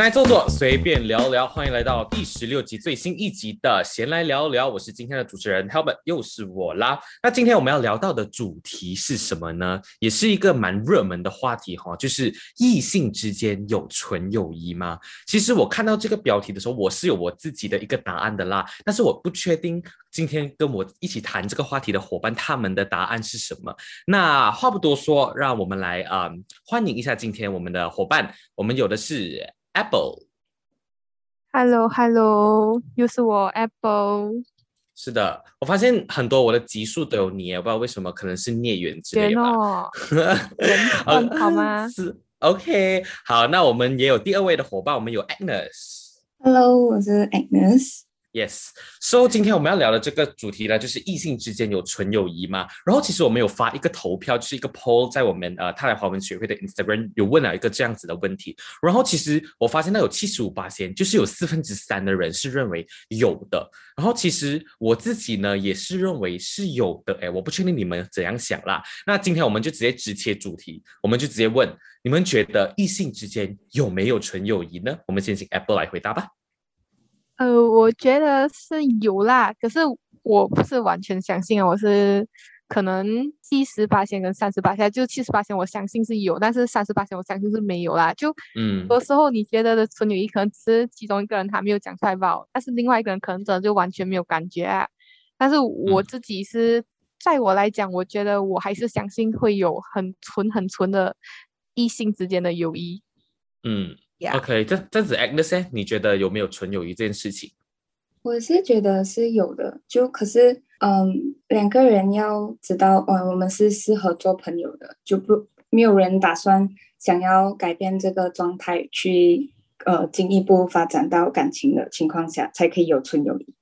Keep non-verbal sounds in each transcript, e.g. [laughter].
来坐坐，随便聊聊，欢迎来到第十六集最新一集的闲来聊聊。我是今天的主持人 Helmet，又是我啦。那今天我们要聊到的主题是什么呢？也是一个蛮热门的话题哈，就是异性之间有纯友谊吗？其实我看到这个标题的时候，我是有我自己的一个答案的啦，但是我不确定今天跟我一起谈这个话题的伙伴他们的答案是什么。那话不多说，让我们来啊，欢迎一下今天我们的伙伴，我们有的是。Apple，Hello，Hello，又是我 Apple。是的，我发现很多我的集数都有你，我不知道为什么，可能是孽缘之类的。[laughs] 好吗？是 OK，好，那我们也有第二位的伙伴，我们有 Agnes。Hello，我是 Agnes。Yes，so 今天我们要聊的这个主题呢，就是异性之间有纯友谊吗？然后其实我们有发一个投票，就是一个 poll 在我们呃泰来华文学会的 Instagram 有问了一个这样子的问题。然后其实我发现到有七十五八千，就是有四分之三的人是认为有的。然后其实我自己呢也是认为是有的。哎，我不确定你们怎样想啦。那今天我们就直接直切主题，我们就直接问你们觉得异性之间有没有纯友谊呢？我们先请 Apple 来回答吧。呃，我觉得是有啦，可是我不是完全相信啊，我是可能七十八千跟三十八千，就七十八千我相信是有，但是三十八千我相信是没有啦。就嗯，有时候你觉得的纯友谊可能只是其中一个人他没有讲出来吧，但是另外一个人可能真的就完全没有感觉啊。但是我自己是在我来讲，我觉得我还是相信会有很纯很纯的异性之间的友谊。嗯。OK，这这样子，Agnes，你觉得有没有纯友谊这件事情？我是觉得是有的，就可是，嗯，两个人要知道，哦，我们是适合做朋友的，就不没有人打算想要改变这个状态，去呃进一步发展到感情的情况下，才可以有纯友谊。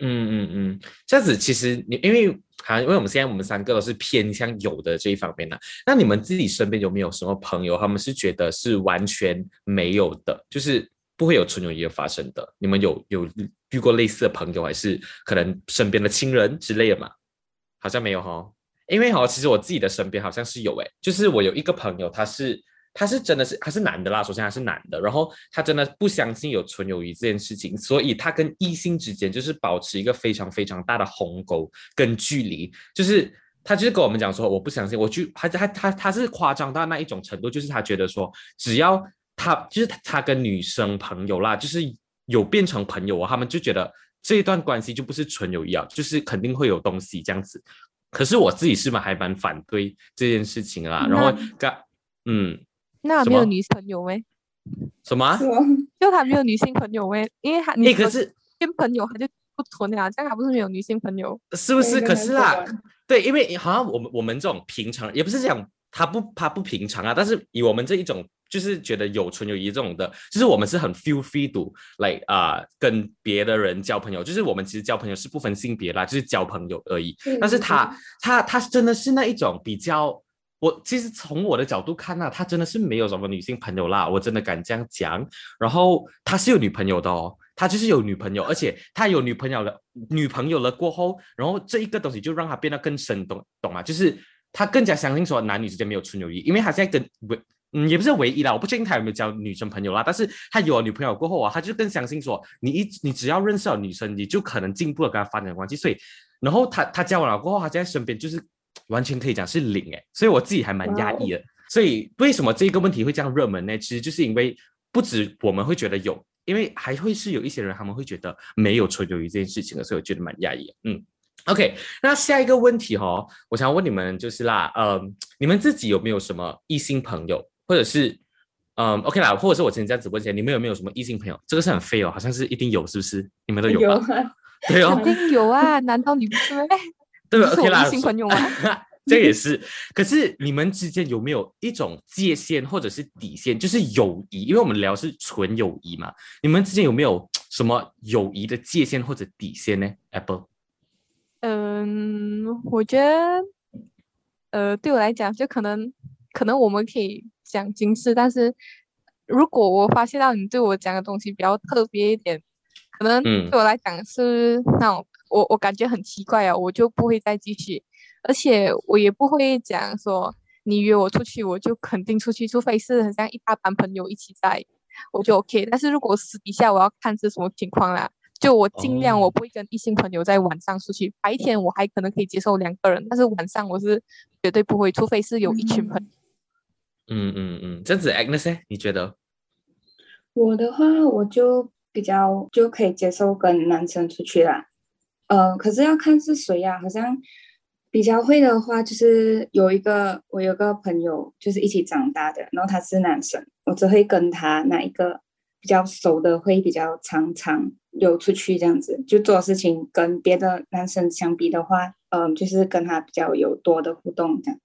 嗯嗯嗯，这样子其实你因为。好，因为我们现在我们三个都是偏向有的这一方面的。那你们自己身边有没有什么朋友，他们是觉得是完全没有的，就是不会有纯友谊发生的？你们有有遇过类似的朋友，还是可能身边的亲人之类的嘛？好像没有哈，因为哈，其实我自己的身边好像是有诶，就是我有一个朋友，他是。他是真的是他是男的啦，首先他是男的，然后他真的不相信有纯友谊这件事情，所以他跟异性之间就是保持一个非常非常大的鸿沟跟距离，就是他就是跟我们讲说，我不相信，我就他他他他是夸张到那一种程度，就是他觉得说，只要他就是他跟女生朋友啦，就是有变成朋友啊，他们就觉得这一段关系就不是纯友谊啊，就是肯定会有东西这样子。可是我自己是蛮还蛮反对这件事情啦，然后刚嗯。那没有女朋友没？什么？[laughs] 就他没有女性朋友没？因为他你可是跟朋友他就不纯呀，这样他不是没有女性朋友？是不是？可是啦，对，因为好像我们我们这种平常也不是讲他不他不平常啊，但是以我们这一种就是觉得有纯友谊这种的，就是我们是很 feel free to like 啊跟别的人交朋友，就是我们其实交朋友是不分性别啦，就是交朋友而已。但是他他他真的是那一种比较。我其实从我的角度看呢，他真的是没有什么女性朋友啦，我真的敢这样讲。然后他是有女朋友的哦，他就是有女朋友，而且他有女朋友了，女朋友了过后，然后这一个东西就让他变得更生动，懂吗？就是他更加相信说男女之间没有纯友谊，因为他现在跟唯嗯也不是唯一啦，我不确定他有没有交女生朋友啦，但是他有了女朋友过后啊，他就更相信说你一你只要认识了女生，你就可能进步了跟他发展关系，所以然后他他交往了过后，他在身边就是。完全可以讲是零哎，所以我自己还蛮压抑的。所以为什么这个问题会这样热门呢？其实就是因为不止我们会觉得有，因为还会是有一些人他们会觉得没有纯友谊这件事情的，所以我觉得蛮压抑。嗯，OK，那下一个问题哈，我想问你们就是啦，呃，你们自己有没有什么异性朋友，或者是嗯，OK 啦，或者是我之前在直播间，你们有没有什么异性朋友？这个是很废哦，好像是一定有，是不是？你们都有吗？对哦，肯定有啊，难道你不是？对，OK 啦，新朋友吗？[laughs] 这也是。可是你们之间有没有一种界限或者是底线，就是友谊？因为我们聊是纯友谊嘛，你们之间有没有 [tsk] 什么友谊的界限或者底线呢？Apple，嗯，我觉得，呃，对我来讲，就可能可能我们可以讲金事，但是如果我发现到你对我讲的东西比较特别一点，可能对我来讲是那种。我我感觉很奇怪啊，我就不会再继续，而且我也不会讲说你约我出去，我就肯定出去，除非是很像一大班朋友一起在，我就 OK。但是如果私底下我要看是什么情况啦，就我尽量我不会跟异性朋友在晚上出去，白天我还可能可以接受两个人，但是晚上我是绝对不会，除非是有一群朋友。嗯嗯嗯，这样子 Agnes，你觉得？我的话，我就比较就可以接受跟男生出去啦。呃，可是要看是谁呀，好像比较会的话，就是有一个我有个朋友，就是一起长大的，然后他是男生，我只会跟他那一个比较熟的，会比较常常有出去这样子，就做事情跟别的男生相比的话，嗯，就是跟他比较有多的互动这样。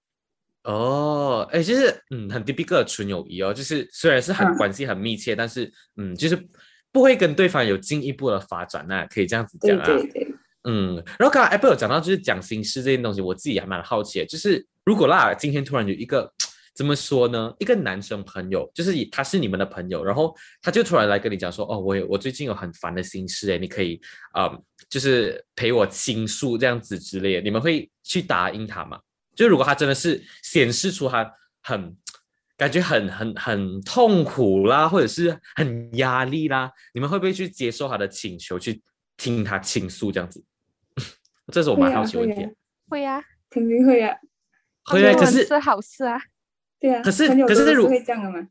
哦，哎，就是嗯，很 typical 的纯友谊哦，就是虽然是很关系很密切，但是嗯，就是不会跟对方有进一步的发展那可以这样子讲啊。对对对。嗯，然后刚刚 Apple 有讲到就是讲心事这件东西，我自己还蛮好奇的，就是如果啦，今天突然有一个怎么说呢，一个男生朋友，就是以他是你们的朋友，然后他就突然来跟你讲说，哦，我有我最近有很烦的心事，哎，你可以啊，就是陪我倾诉这样子之类的，你们会去答应他吗？就如果他真的是显示出他很感觉很很很痛苦啦，或者是很压力啦，你们会不会去接受他的请求，去听他倾诉这样子？这是我蛮好奇问题。会呀，肯定会呀。会啊，可是是好事啊。对啊。可是可是如会这样的吗？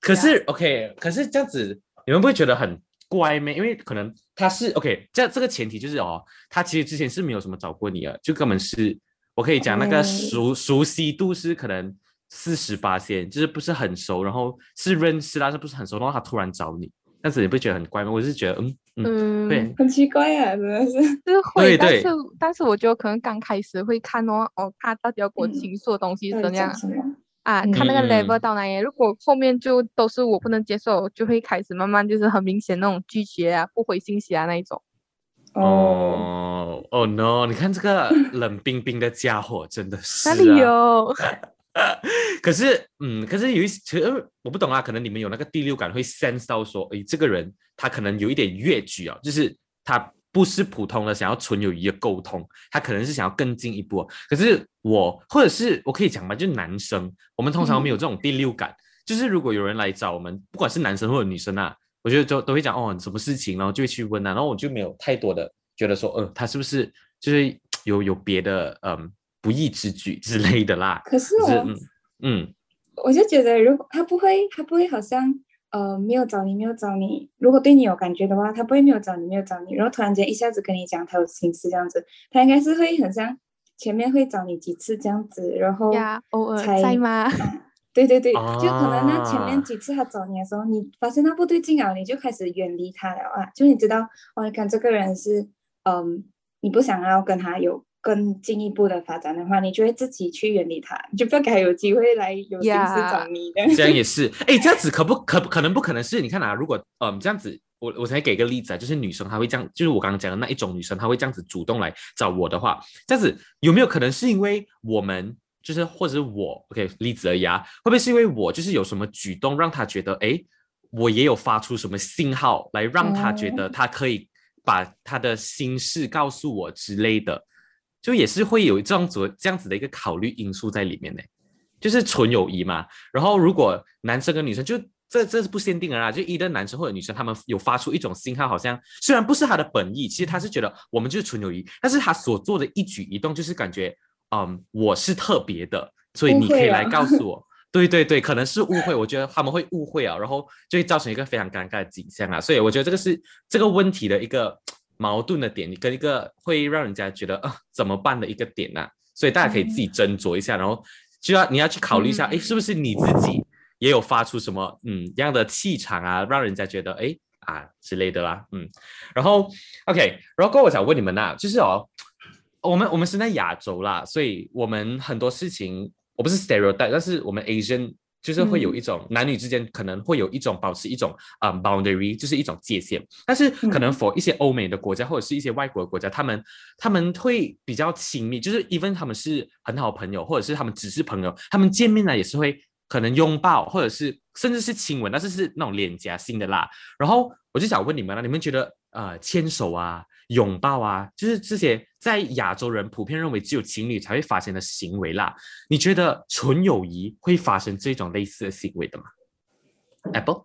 可是 OK，可是这样子你们不会觉得很怪吗？因为可能他是 OK，这这个前提就是哦，他其实之前是没有什么找过你啊，就根本是。我可以讲那个熟熟悉度是可能四十八线，就是不是很熟，然后是认识，但是不是很熟，然后他突然找你，但是你不觉得很怪吗？我是觉得，嗯嗯，对，很奇怪啊，真的是，是会，但是但是我觉得可能刚开始会看哦，哦，他到底要给我倾诉的东西是怎样啊？看那个 level 到哪里，如果后面就都是我不能接受，就会开始慢慢就是很明显那种拒绝啊，不回信息啊那一种。哦哦 no！你看这个冷冰冰的家伙，真的是哪里有？[laughs] 可是，嗯，可是有一些，其实我不懂啊。可能你们有那个第六感，会 sense 到说，哎，这个人他可能有一点越矩啊，就是他不是普通的想要纯友谊的沟通，他可能是想要更进一步。可是我，或者是我可以讲吧，就男生，我们通常没有这种第六感，就是如果有人来找我们，不管是男生或者女生啊。我觉得就都会讲哦，什么事情，然后就会去问啊，然后我就没有太多的觉得说，呃，他是不是就是有有别的嗯不义之举之类的啦。[laughs] 可是我嗯，我就觉得如果他不会，他不会好像呃没有找你，没有找你。如果对你有感觉的话，他不会没有找你，没有找你，然后突然间一下子跟你讲他有心事这样子，他应该是会很像前面会找你几次这样子，然后偶尔在吗？对对对，就可能那前面几次他找你的时候，你发现他不对劲啊，你就开始远离他了啊。就你知道，哦，你看这个人是，嗯，你不想要跟他有更进一步的发展的话，你就会自己去远离他，[laughs] 就不要给他有机会来有心思找你。这样也是，[laughs] 哎，这样子可不可可能不可能是？你看啊，如果嗯这样子，我我才给个例子啊，就是女生她会这样，就是我刚刚讲的那一种女生，她会这样子主动来找我的话，这样子有没有可能是因为我们？就是或者是我，OK，例子而已啊，会不会是因为我就是有什么举动让他觉得，哎，我也有发出什么信号来让他觉得他可以把他的心事告诉我之类的，就也是会有这样子这样子的一个考虑因素在里面呢。就是纯友谊嘛。然后如果男生跟女生就这这是不限定的啦，就一个男生或者女生他们有发出一种信号，好像虽然不是他的本意，其实他是觉得我们就是纯友谊，但是他所做的一举一动就是感觉。嗯，我是特别的，所以你可以来告诉我。对对对，可能是误会，我觉得他们会误会啊，然后就会造成一个非常尴尬的景象啊。所以我觉得这个是这个问题的一个矛盾的点，跟一个会让人家觉得啊怎么办的一个点呐。所以大家可以自己斟酌一下，然后就要你要去考虑一下，哎，是不是你自己也有发出什么嗯样的气场啊，让人家觉得哎啊之类的啦。嗯，然后 OK，然后我想问你们呐，就是哦。我们我们是在亚洲啦，所以我们很多事情我不是 stereotype，但是我们 Asian 就是会有一种男女之间可能会有一种保持一种啊 boundary，就是一种界限。但是可能 for 一些欧美的国家或者是一些外国的国家，他们他们会比较亲密，就是 even 他们是很好朋友，或者是他们只是朋友，他们见面呢也是会可能拥抱，或者是甚至是亲吻，但是是那种脸颊性的啦。然后我就想问你们了，你们觉得呃牵手啊？拥抱啊，就是这些在亚洲人普遍认为只有情侣才会发生的行为啦。你觉得纯友谊会发生这种类似的行为的吗？Apple，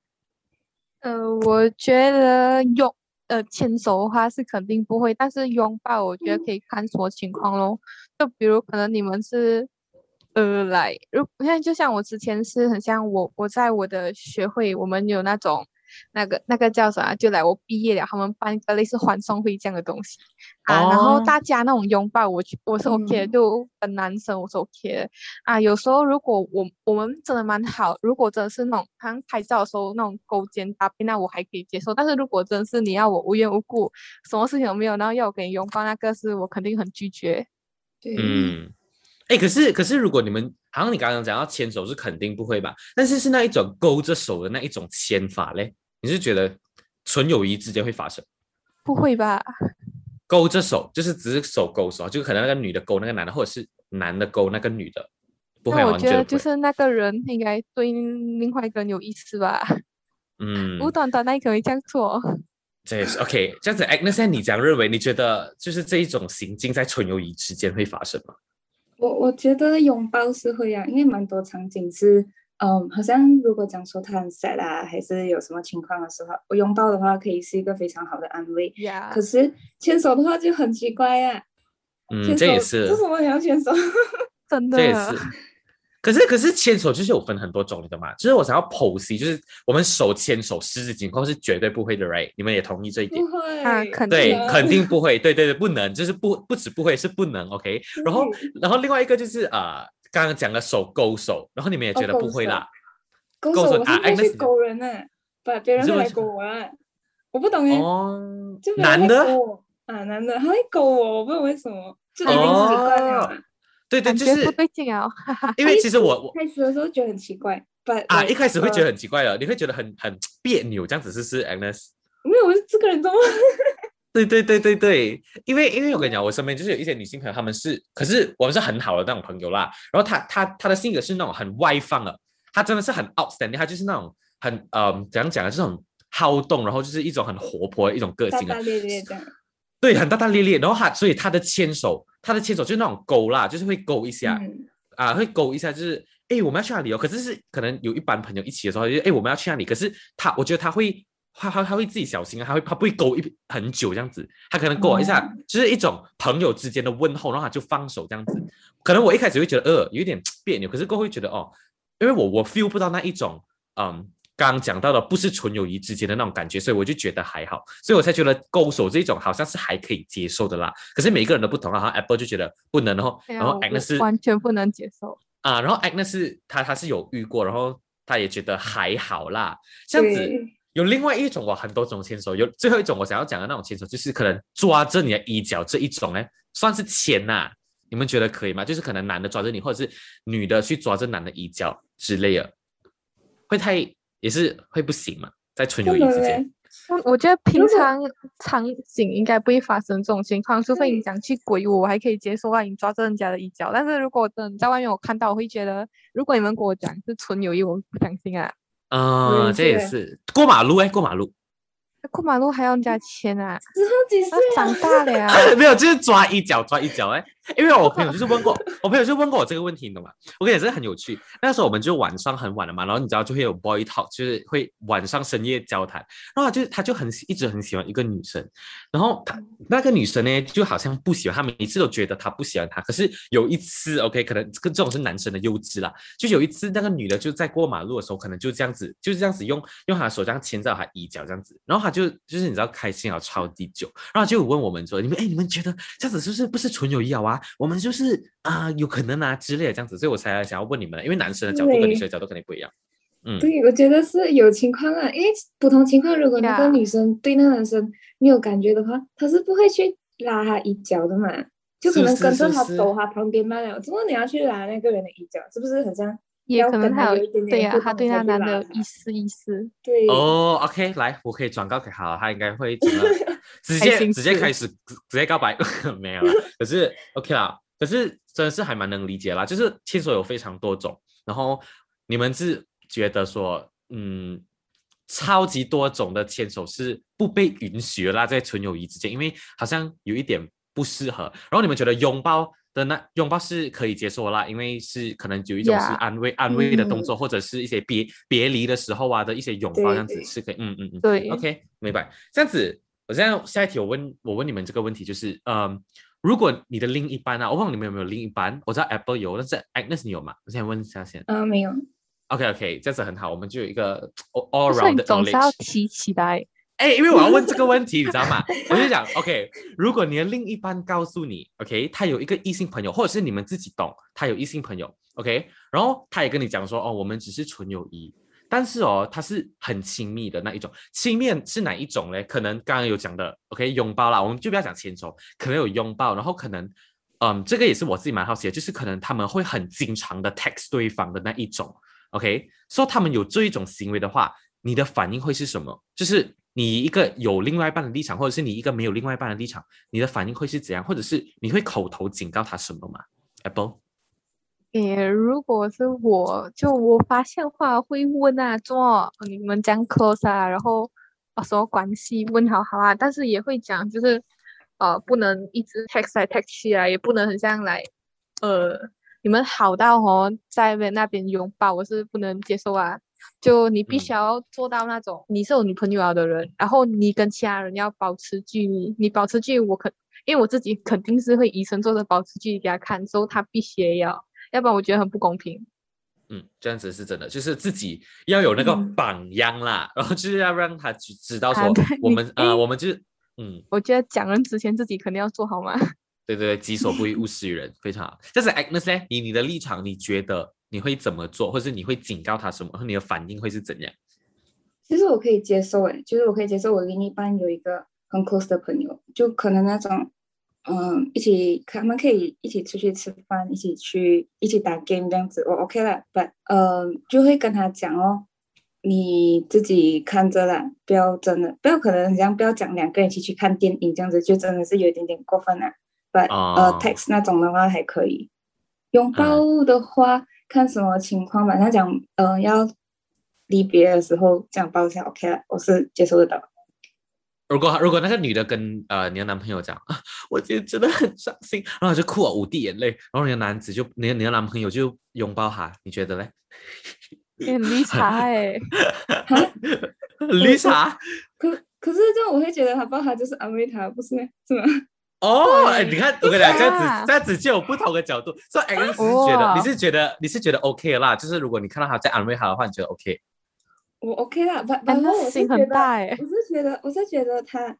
呃，我觉得拥呃牵手的话是肯定不会，但是拥抱我觉得可以看什么情况咯。就比如可能你们是呃来，如现在就像我之前是很像我我在我的学会，我们有那种。那个那个叫啥？就来我毕业了，他们办一个类似欢送会这样的东西啊，然后大家那种拥抱，我我是 OK 的，就跟男生我是 OK 的啊。有时候如果我我们真的蛮好，如果真的是那种刚拍照的时候那种勾肩搭背，那我还可以接受。但是如果真的是你要我无缘无故什么事情都没有，然后要我给你拥抱，那个是我肯定很拒绝。对嗯，哎，可是可是如果你们好像你刚刚讲要牵手是肯定不会吧？但是是那一种勾着手的那一种牵法嘞？你是觉得纯友谊之间会发生？不会吧？勾着手就是只是手勾手，就可能那个女的勾那个男的，或者是男的勾那个女的，不会。我觉得就是那个人应该对另外一个人有意思吧？嗯，无端端那可以这样做。这也是 OK，这样子。哎，那现在你这样认为？你觉得就是这一种行径在纯友谊之间会发生吗？我我觉得拥抱是会啊，因为蛮多场景是。嗯，好像如果讲说他很 sad 啊，还是有什么情况的时候，我拥抱的话可以是一个非常好的安慰。可是牵手的话就很奇怪呀。嗯，这也是。为什么你要牵手？[laughs] 真的。这也是。可是可是牵手就是有分很多种的嘛，就是我想要剖析，就是我们手牵手十指紧扣是绝对不会的，right？你们也同意这一点？不会啊，肯定。对，肯定不会。对对对，不能，就是不不止不会，是不能。OK。然后然后另外一个就是啊。刚刚讲了手勾手，然后你们也觉得不会啦？勾手我是会去勾人呢，把别人来勾我啊！我不懂哎，就男的啊，男的他会勾我，我不知道为什么，就已经习惯了。对对，就是不对劲啊！因为其实我我开始的时候觉得很奇怪，啊，一开始会觉得很奇怪了，你会觉得很很别扭，这样子是是 Agnes？没有，我是这个人怎么？对对对对对，因为因为我跟你讲，我身边就是有一些女性朋友，她们是，可是我们是很好的那种朋友啦。然后她她她的性格是那种很外放的，她真的是很 outstanding，她就是那种很呃怎样讲的这种好动，然后就是一种很活泼的一种个性啊。大大咧咧的。[laughs] 对，很大大咧咧。然后她所以她的牵手，她的牵手就是那种勾啦，就是会勾一下，啊，会勾一下，就是哎我们要去哪里哦？可是是可能有一班朋友一起的时候，就哎我们要去哪里？可是她，我觉得她会。他他他会自己小心啊，他会他不会勾一很久这样子，他可能勾一下，就是一种朋友之间的问候，然后他就放手这样子。可能我一开始会觉得呃有点别扭，可是过会觉得哦，因为我我 feel 不到那一种嗯刚刚讲到的不是纯友谊之间的那种感觉，所以我就觉得还好，所以我才觉得勾手这种好像是还可以接受的啦。可是每个人都不同啊，然后 Apple 就觉得不能，然后然后 Agnes 完全不能接受啊，然后 Agnes 他他是有遇过，然后他也觉得还好啦，这样子。有另外一种哇，很多种牵手。有最后一种我想要讲的那种牵手，就是可能抓着你的衣角这一种，呢，算是牵呐？你们觉得可以吗？就是可能男的抓着你，或者是女的去抓着男的衣角之类的，会太也是会不行嘛？在纯友谊之间，我我觉得平常场景应该不会发生这种情况，除非你想去鬼我，我还可以接受啊，你抓着人家的衣角。但是如果等在外面我看到，我会觉得，如果你们跟我讲是纯友谊，我不相信啊。啊，这也是过马路哎，过马路。过马路还要人家牵啊？之后几岁？长大了呀？[laughs] 没有，就是抓一脚，抓一脚哎。因为我朋友 [laughs] 就是问过，我朋友就问过我这个问题，你懂吗？我跟你讲，这很有趣。那时候我们就晚上很晚了嘛，然后你知道就会有 boy talk，就是会晚上深夜交谈。然后就他就很一直很喜欢一个女生，然后他那个女生呢就好像不喜欢他，每一次都觉得他不喜欢他。可是有一次，OK，可能跟这种是男生的幼稚啦。就有一次那个女的就在过马路的时候，可能就这样子，就是这样子用用她的手这样牵着她衣角这样子，然后他就就是你知道开心啊超级久，然后就问我们说，你们哎你们觉得这样子是不是不是纯友谊啊？我们就是啊，有可能啊之类的这样子，所以我才想要问你们，因为男生的角度跟女生的角度肯定不一样。嗯，对，我觉得是有情况啊，因为不同情况，如果那个女生对那个男生没有感觉的话，他是不会去拉他一脚的嘛，就可能跟着他走他旁边罢了。怎么你要去拉那个人的衣角？是不是很像？也可能他有对呀，他对那男的意思意思。对哦，OK，来，我可以转告给他，他应该会 [laughs] 直接直接开始直接告白，[laughs] 没有了。可是 OK 啦，可是真的是还蛮能理解啦。就是牵手有非常多种，然后你们是觉得说，嗯，超级多种的牵手是不被允许啦，在纯友谊之间，因为好像有一点不适合。然后你们觉得拥抱的那拥抱是可以接受啦，因为是可能有一种是安慰安慰的动作，或者是一些别别离的时候啊的一些拥抱，这样子是可以，嗯嗯嗯。对 OK，明白。这样子，我现在下一题，我问我问你们这个问题，就是，嗯，如果你的另一半啊，我忘了你们有没有另一半，我知道 Apple 有，但是 Agnes 你有吗？我现在问一下先。嗯、没有，OK OK，这样子很好，我们就有一个 all round 的总是要 knowledge。提起来？哎，因为我要问这个问题，[laughs] 你知道吗？我就想，OK，如果你的另一半告诉你，OK，他有一个异性朋友，或者是你们自己懂，他有异性朋友，OK，然后他也跟你讲说，哦，我们只是纯友谊，但是哦，他是很亲密的那一种。亲密是哪一种嘞？可能刚刚有讲的，OK，拥抱啦，我们就不要讲牵手，可能有拥抱，然后可能，嗯，这个也是我自己蛮好奇的，就是可能他们会很经常的 text 对方的那一种，OK，说、他们有这一种行为的话，你的反应会是什么？就是你一个有另外一半的立场，或者是你一个没有另外一半的立场，你的反应会是怎样？或者是你会口头警告他什么吗？Apple，诶，如果是我，就我发现话会问啊，做你们这样 close 啊，然后呃什么关系问好好啊，但是也会讲，就是呃不能一直 text 来 text 去啊，也不能很像来呃你们好到哦在那边拥抱，我是不能接受啊。就你必须嗯要做到那种你是有女朋友了的人，然后你跟其他人要保持距离，你保持距离，我肯因为我自己肯定是会以身作则保持距离给他看，所以他必须也要。要不然我觉得很不公平。嗯，这样子是真的，就是自己要有那个嗯榜样啦，然后就是要让他知知道说我们呃我们就是嗯我觉得讲人之前自己肯定要做好嘛。[laughs] 对对对，己所不欲，勿施于人，非常好。但是 Agnes 呢，以你的立场，你觉得你会怎么做，或者是你会警告他什么，和你的反应会是怎样？其实我可以接受，诶，就是我可以接受我另一半有一个很 close 的朋友，就可能那种，嗯，一起他们可以一起出去吃饭，一起去一起打 game 这样子，我 OK 了，but 呃，就会跟他讲哦，你自己看着啦，不要真的不要可能这样不要讲两个人一起去看电影这样子，就真的是有一点点过分了。but 哦呃 text 那种的话还可以，拥抱的话、看什么情况吧。他讲呃要离别的时候这样抱一下 OK 了，我是接受得到。如果如果那个女的跟呃你的男朋友讲啊，[laughs] 我今天真的很伤心，然后就哭啊五滴眼泪，然后你的男子就你的你的男朋友就拥抱她，你觉得嘞？绿茶哎、绿茶 [laughs] 可可是这样我会觉得他抱他就是安慰他，不是吗？是吗？哦，哎，你看我跟你讲，这样啊。子这样子就有不同的角度。所以是觉得你是觉得你是觉得 OK 的啦，就是如果你看到他在安慰他的话，你觉得 OK。我 OK 啦，反哎反正那心很我是觉得，大哎、我是觉得我是觉得他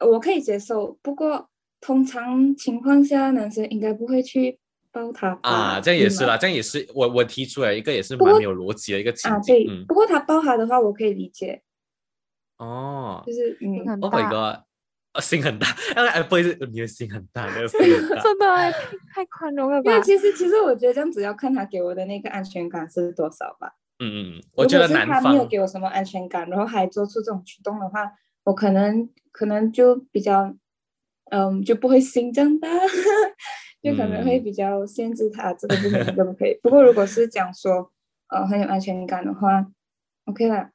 我可以接受，不过通常情况下男生应该不会去抱他吧啊，这样也是啦，这样也是我我提出来一个也是蛮没有逻辑的一个情啊，景。对，嗯，不过他抱他的话，我可以理解，哦。就是嗯，，Oh my，god，呃心很大，哎，不好意思，你的心很大，那个心很大。[laughs] 真的哎、太太宽容了吧因为？其实其实我觉得这样子要看他给我的那个安全感是多少吧。嗯嗯嗯，我觉得男如果是他没有方给我什么安全感，然后还做出这种举动的话，我可能可能就比较，嗯，就不会心这样大，[laughs] 就可能会嗯比较限制他这个不可以，那个不可以。不过如果是讲说，呃，很有安全感的话，OK 啦。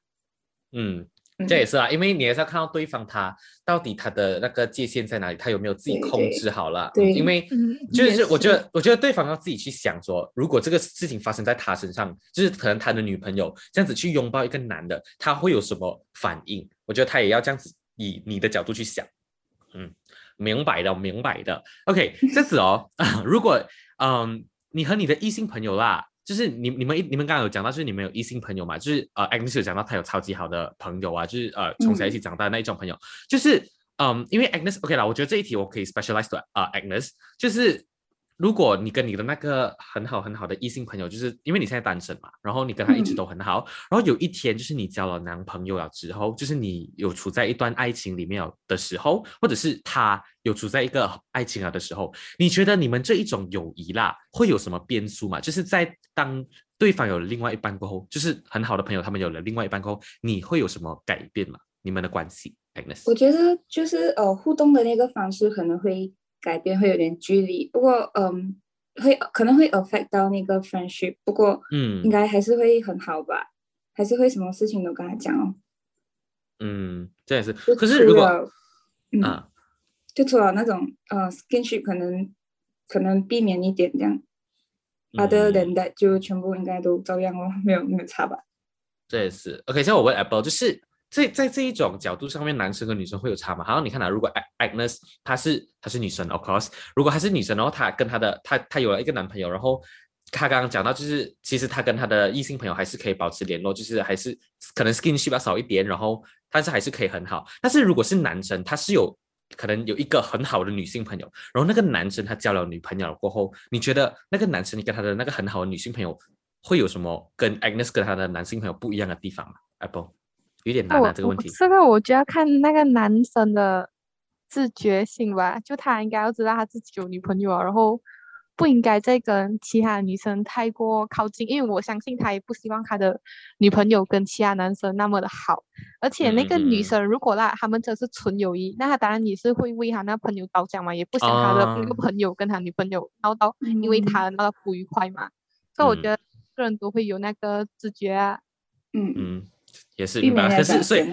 嗯，嗯这也是啊，因为你还是要看到对方他到底他的那个界限在哪里，他有没有自己控制好了。嗯对因为嗯就是我觉得，我觉得对方要自己去想说，如果这个事情发生在他身上，就是可能他的女朋友这样子去拥抱一个男的，他会有什么反应？我觉得他也要这样子以你的角度去想。嗯，明白的，明白的。OK，这样子哦，[laughs] 如果嗯，你和你的异性朋友啦，就是你你们一你们刚刚有讲到，就是你们有异性朋友嘛，就是呃，Agnes 有讲到他有超级好的朋友啊，就是呃从小一起长大的那一种朋友，就是嗯，因为 Agnes OK 啦，我觉得这一题我可以 specialize 的啊、Agnes，就是如果你跟你的那个很好很好的异性朋友，就是因为你现在单身嘛，然后你跟他一直都很好，然后有一天就是你交了男朋友了之后，就是你有处在一段爱情里面了的时候，或者是他有处在一个爱情了的时候，你觉得你们这一种友谊啦，会有什么变数吗？就是在当对方有了另外一半过后，就是很好的朋友他们有了另外一半过后，你会有什么改变吗？你们的关系我觉得就是呃互动的那个方式可能会改变，会有点距离。不过嗯，会可能会 affect 到那个 friendship，不过嗯应该还是会很好吧，还是会什么事情都跟他讲哦。嗯，这也是。可是如果嗯，啊，就除了那种呃 skinship 可能可能避免一点这样。Other than that，就全部应该都照样哦，没有没有差吧？这也是 OK。像我问 Apple，就是在在这一种角度上面，男生跟女生会有差吗？好像你看啊，如果 Agnes 她是她是女生，Of course，如果她是女生，然后她跟她的她她有了一个男朋友，然后她刚刚讲到，就是其实她跟她的异性朋友还是可以保持联络，就是还是可能 skinship 少一点，然后但是还是可以很好。但是如果是男生，他是有可能有一个很好的女性朋友，然后那个男生他交了女朋友过后，你觉得那个男生你跟他的那个很好的女性朋友会有什么跟 Agnes 跟他的男性朋友不一样的地方吗？Apple 有点难啊，这个问题。这个我就要看那个男生的自觉性吧，就他应该要知道他自己有女朋友，然后。不应该再跟其他女生太过靠近，因为我相信他也不希望他的女朋友跟其他男生那么的好。而且那个女生如果那他们真是纯友谊，那他当然也是会为他那朋友着想嘛，也不想他的那个朋友跟他女朋友闹到，因为他闹到不愉快嘛。所以我觉得个人都会有那个自觉啊。嗯嗯，也是明白。可是所以。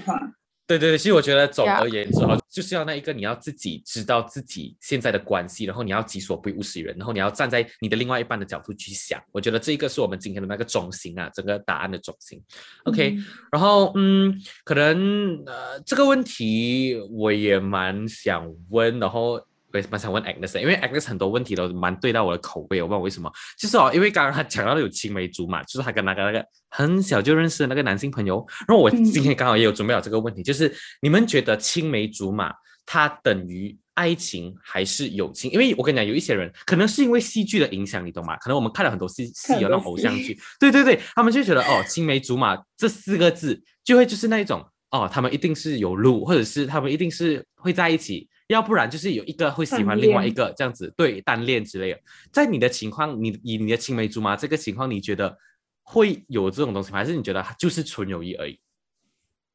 对对对，其实我觉得总而言之哈，就是要那一个你要自己知道自己现在的关系，然后你要己所不欲勿施于人，然后你要站在你的另外一半的角度去想。我觉得这一个是我们今天的那个中心啊，整个答案的中心。OK，然后嗯，可能呃这个问题我也蛮想问，然后。我蛮想问 Agnes，因为 Agnes 很多问题都蛮对到我的口味，我不知道为什么。就是哦，因为刚刚他讲到有青梅竹马，就是他跟那个那个很小就认识的那个男性朋友。然后我今天刚好也有准备好这个问题，就是你们觉得青梅竹马它等于爱情还是友情？因为我跟你讲，有一些人可能是因为戏剧的影响，你懂吗？可能我们看了很多戏戏有那种偶像剧，[laughs] 对对对，他们就觉得哦，青梅竹马这四个字就会就是那一种哦，他们一定是有路，或者是他们一定是会在一起。要不然就是有一个会喜欢另外一个这样子，对单恋之类的。在你的情况，你以你的青梅竹马这个情况，你觉得会有这种东西吗？还是你觉得就是纯友谊而已？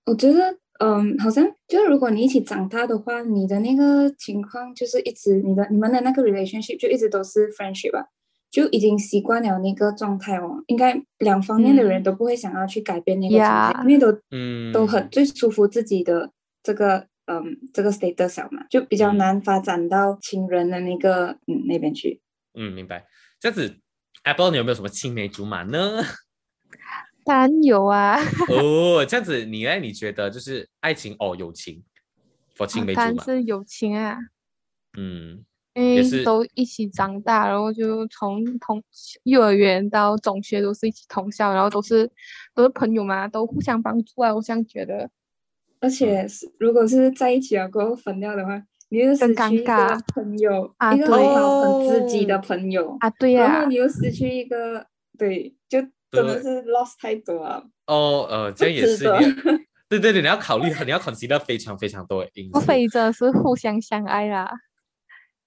我觉得，嗯，好像就是如果你一起长大的话，你的那个情况就是一直你的你们的那个 relationship 就一直都是 friendship 吧，就已经习惯了那个状态哦。应该两方面的人都不会想要去改变那个状态，因为都嗯都很最舒服自己的这个。嗯，这个 state 小嘛，就比较难发展到情人的那个嗯那边去。嗯，明白。这样子，Apple，你有没有什么青梅竹马呢？当然有啊。哦，这样子，你呢？你觉得就是爱情哦，友情或青梅竹马？是友情啊。嗯，因为都一起长大，然后就从同幼儿园到中学都是一起同校，然后都是都是朋友嘛，都互相帮助啊，我想觉得。而且是，如果是在一起了过后分掉的话，你就失去一个朋友，一个很好很知己的朋友啊，对呀。然后你又失去一个，对，就真的是 lost 太多啊。哦，呃，[laughs] 这样也是。对对对，你要考虑，你要 consider 非常非常多的因素。除非这是互相相爱啦。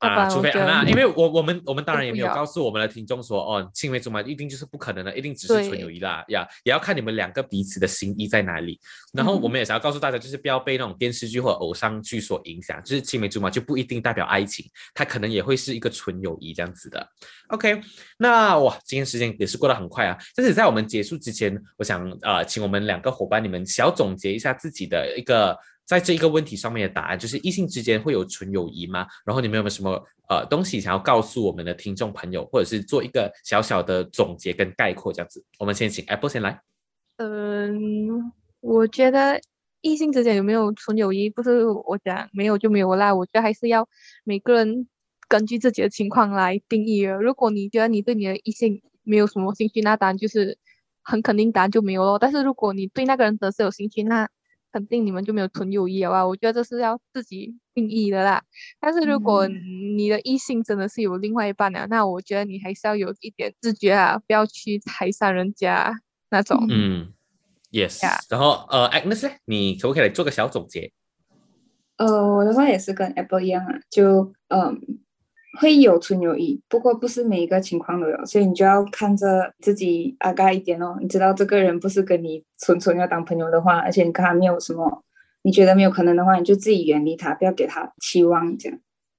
啊，除非那，因为我我们我们当然也没有告诉我们的听众说，哦，青梅竹马一定就是不可能的，一定只是纯友谊啦，呀，也要看你们两个彼此的心意在哪里。然后我们也想要告诉大家，就是不要被那种电视剧或偶像剧所影响，就是青梅竹马就不一定代表爱情，它可能也会是一个纯友谊这样子的。OK，那哇，今天时间也是过得很快啊。但是在我们结束之前，我想呃，请我们两个伙伴你们小总结一下自己的一个。在这一个问题上面的答案，就是异性之间会有纯友谊吗？然后你们有没有什么呃东西想要告诉我们的听众朋友，或者是做一个小小的总结跟概括这样子？我们先请 Apple 先来。嗯，我觉得异性之间有没有纯友谊，不是我讲没有就没有啦。我觉得还是要每个人根据自己的情况来定义了。如果你觉得你对你的异性没有什么兴趣，那当然就是很肯定答案就没有咯。但是如果你对那个人则是有兴趣，那肯定你们就没有纯友谊了吧？我觉得这是要自己定义的啦。但是如果你的异性真的是有另外一半了，那我觉得你还是要有一点自觉啊，不要去拆散人家那种。嗯，yes。然后呃，Agnes，你可不可以做个小总结？呃，我的话也是跟 Apple 一样啊，就嗯。会有纯友谊，不过不是每一个情况都有，所以你就要看着自己阿盖一点哦。你知道这个人不是跟你纯纯要当朋友的话，而且你跟他没有什么，你觉得没有可能的话，你就自己远离他，不要给他期望这样。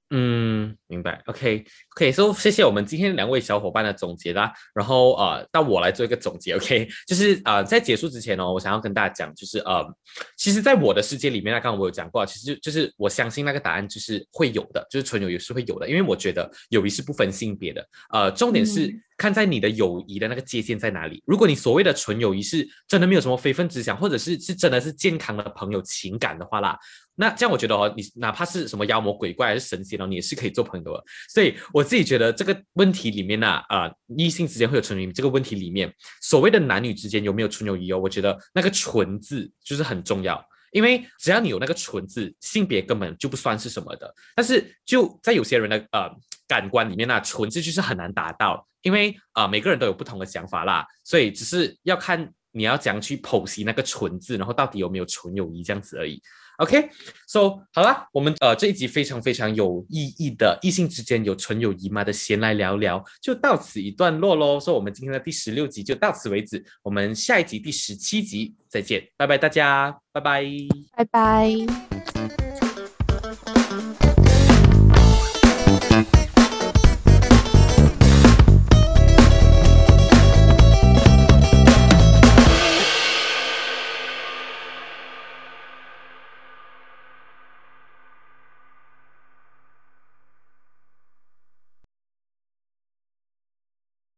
嗯，明白。OK，OK，所以谢谢我们今天两位小伙伴的总结啦。然后呃，那我来做一个总结。OK，就是呃，在结束之前呢，我想要跟大家讲，就是呃，其实，在我的世界里面，那刚刚我有讲过，其实就是我相信那个答案就是会有的，就是纯友谊是会有的，因为我觉得友谊是不分性别的。呃，重点是看在你的友谊的那个界限在哪里。如果你所谓的纯友谊是真的没有什么非分之想，或者是是真的是健康的朋友情感的话啦。那这样我觉得哦，你哪怕是什么妖魔鬼怪还是神仙哦，你也是可以做朋友的。所以我自己觉得这个问题里面呢，啊，异性之间会有纯友谊这个问题里面，所谓的男女之间有没有纯友谊哦？我觉得那个“纯”字就是很重要，因为只要你有那个“纯”字，性别根本就不算是什么的。但是就在有些人的呃感官里面那，“纯”字就是很难达到，因为啊每个人都有不同的想法啦，所以只是要看你要怎样去剖析那个“纯”字，然后到底有没有纯友谊这样子而已。OK，So 好了，我们呃这一集非常非常有意义的异性之间有纯友谊吗的闲来聊聊，就到此一段落喽。说我们今天的第十六集就到此为止，我们下一集第十七集再见，拜拜大家，拜拜，拜拜。